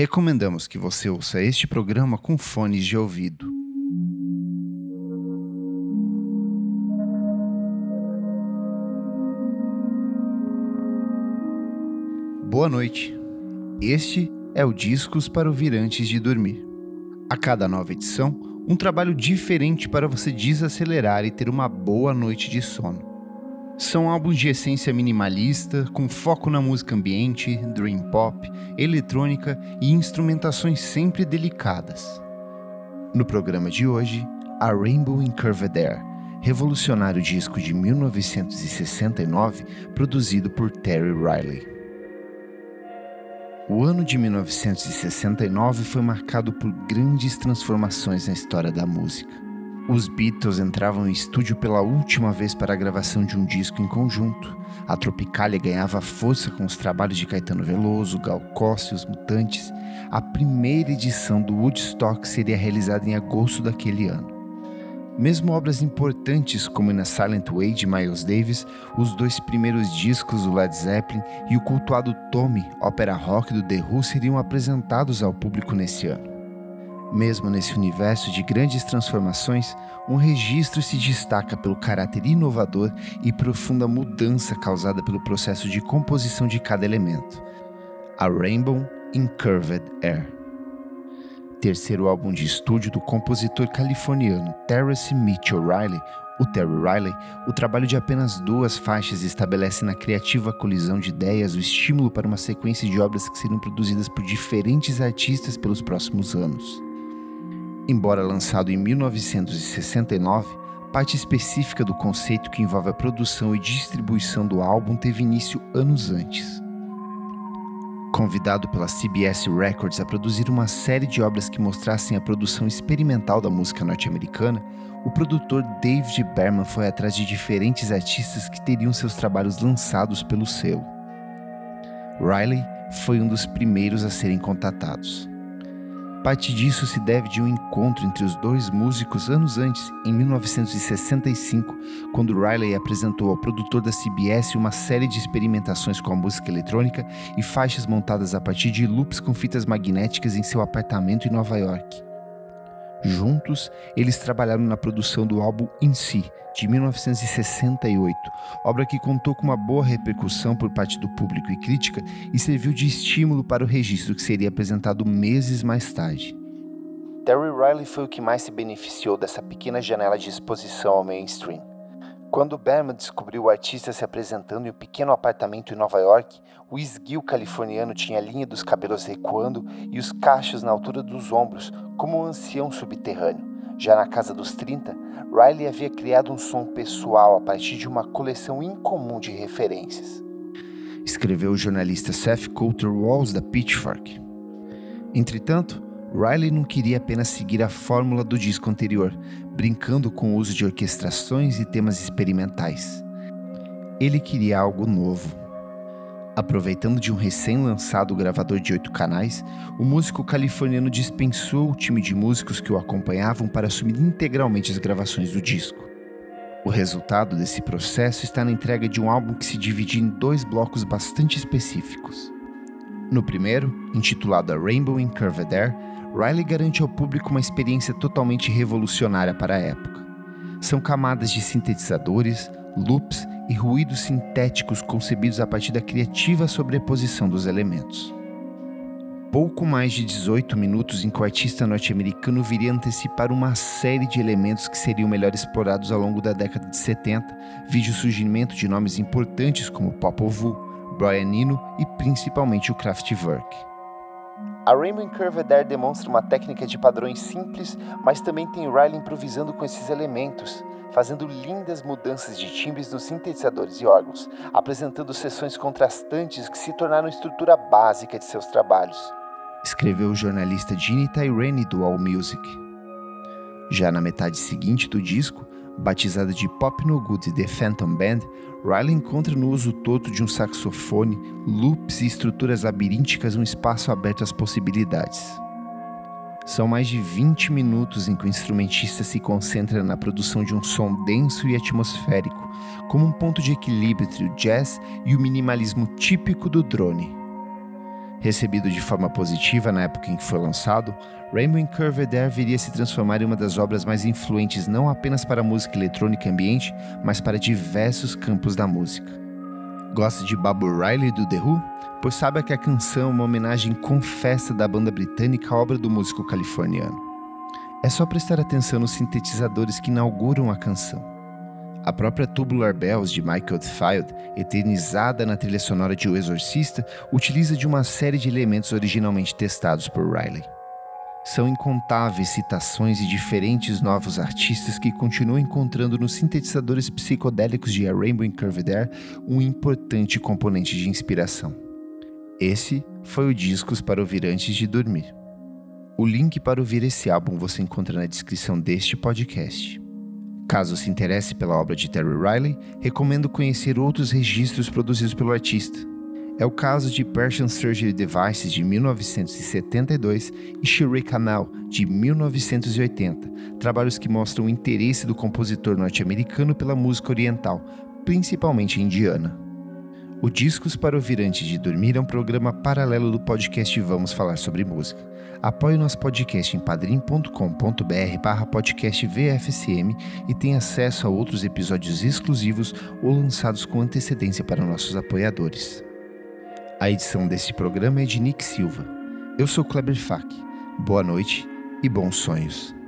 Recomendamos que você ouça este programa com fones de ouvido. Boa noite. Este é o Discos para ouvir antes de dormir. A cada nova edição, um trabalho diferente para você desacelerar e ter uma boa noite de sono. São álbuns de essência minimalista, com foco na música ambiente, dream pop, eletrônica e instrumentações sempre delicadas. No programa de hoje, a Rainbow in Curved Air, revolucionário disco de 1969 produzido por Terry Riley. O ano de 1969 foi marcado por grandes transformações na história da música. Os Beatles entravam em estúdio pela última vez para a gravação de um disco em conjunto. A Tropicália ganhava força com os trabalhos de Caetano Veloso, Gal Costa e os Mutantes. A primeira edição do Woodstock seria realizada em agosto daquele ano. Mesmo obras importantes como Na Silent Way de Miles Davis, os dois primeiros discos do Led Zeppelin e o cultuado Tommy, ópera rock do The Who, seriam apresentados ao público nesse ano. Mesmo nesse universo de grandes transformações, um registro se destaca pelo caráter inovador e profunda mudança causada pelo processo de composição de cada elemento. A Rainbow in Curved Air terceiro álbum de estúdio do compositor californiano Terrence Mitchell Riley, o Terry Riley, o trabalho de apenas duas faixas estabelece na criativa colisão de ideias o estímulo para uma sequência de obras que serão produzidas por diferentes artistas pelos próximos anos. Embora lançado em 1969, parte específica do conceito que envolve a produção e distribuição do álbum teve início anos antes. Convidado pela CBS Records a produzir uma série de obras que mostrassem a produção experimental da música norte-americana, o produtor David Berman foi atrás de diferentes artistas que teriam seus trabalhos lançados pelo selo. Riley foi um dos primeiros a serem contatados. Parte disso se deve de um encontro entre os dois músicos anos antes, em 1965, quando Riley apresentou ao produtor da CBS uma série de experimentações com a música eletrônica e faixas montadas a partir de loops com fitas magnéticas em seu apartamento em Nova York. Juntos, eles trabalharam na produção do álbum In Si, de 1968, obra que contou com uma boa repercussão por parte do público e crítica e serviu de estímulo para o registro que seria apresentado meses mais tarde. Terry Riley foi o que mais se beneficiou dessa pequena janela de exposição ao mainstream. Quando Berman descobriu o artista se apresentando em um pequeno apartamento em Nova York, o esguio californiano tinha a linha dos cabelos recuando e os cachos na altura dos ombros, como um ancião subterrâneo. Já na casa dos 30, Riley havia criado um som pessoal a partir de uma coleção incomum de referências. Escreveu o jornalista Seth Coulter Walls da Pitchfork. Entretanto, Riley não queria apenas seguir a fórmula do disco anterior, brincando com o uso de orquestrações e temas experimentais. Ele queria algo novo. Aproveitando de um recém-lançado gravador de oito canais, o músico californiano dispensou o time de músicos que o acompanhavam para assumir integralmente as gravações do disco. O resultado desse processo está na entrega de um álbum que se divide em dois blocos bastante específicos. No primeiro, intitulado Rainbow in Curved Air, Riley garante ao público uma experiência totalmente revolucionária para a época. São camadas de sintetizadores, loops e ruídos sintéticos concebidos a partir da criativa sobreposição dos elementos. Pouco mais de 18 minutos em que o artista norte-americano viria antecipar uma série de elementos que seriam melhor explorados ao longo da década de 70, vide o surgimento de nomes importantes como Popol Vuh, Brian Eno e principalmente o Kraftwerk. A Rainbow Curved Air demonstra uma técnica de padrões simples, mas também tem Riley improvisando com esses elementos, fazendo lindas mudanças de timbres nos sintetizadores e órgãos, apresentando sessões contrastantes que se tornaram estrutura básica de seus trabalhos. Escreveu o jornalista Ginny Tyrene do AllMusic. Já na metade seguinte do disco, batizada de Pop No Good The Phantom Band, Riley encontra no uso todo de um saxofone, loops e estruturas labirínticas um espaço aberto às possibilidades. São mais de 20 minutos em que o instrumentista se concentra na produção de um som denso e atmosférico, como um ponto de equilíbrio entre o jazz e o minimalismo típico do drone. Recebido de forma positiva na época em que foi lançado, Rainbow in Curved Air viria a se transformar em uma das obras mais influentes não apenas para a música eletrônica ambiente, mas para diversos campos da música. Gosta de Bob Riley do The Who? Pois sabe que a canção é uma homenagem confessa da banda britânica à obra do músico californiano. É só prestar atenção nos sintetizadores que inauguram a canção. A própria Tubular Bells de Michael Oldfield, eternizada na trilha sonora de O Exorcista, utiliza de uma série de elementos originalmente testados por Riley. São incontáveis citações e diferentes novos artistas que continuam encontrando nos sintetizadores psicodélicos de A Rainbow in Curved Air um importante componente de inspiração. Esse foi o Discos para ouvir antes de dormir. O link para ouvir esse álbum você encontra na descrição deste podcast. Caso se interesse pela obra de Terry Riley, recomendo conhecer outros registros produzidos pelo artista. É o caso de Persian Surgery Devices de 1972 e Shirley Canal de 1980, trabalhos que mostram o interesse do compositor norte-americano pela música oriental, principalmente indiana. O Discos para ouvir antes de dormir é um programa paralelo do podcast Vamos Falar sobre Música. Apoie o nosso podcast em padrim.com.br barra podcast VFSM e tenha acesso a outros episódios exclusivos ou lançados com antecedência para nossos apoiadores. A edição deste programa é de Nick Silva. Eu sou Kleber Fak. Boa noite e bons sonhos.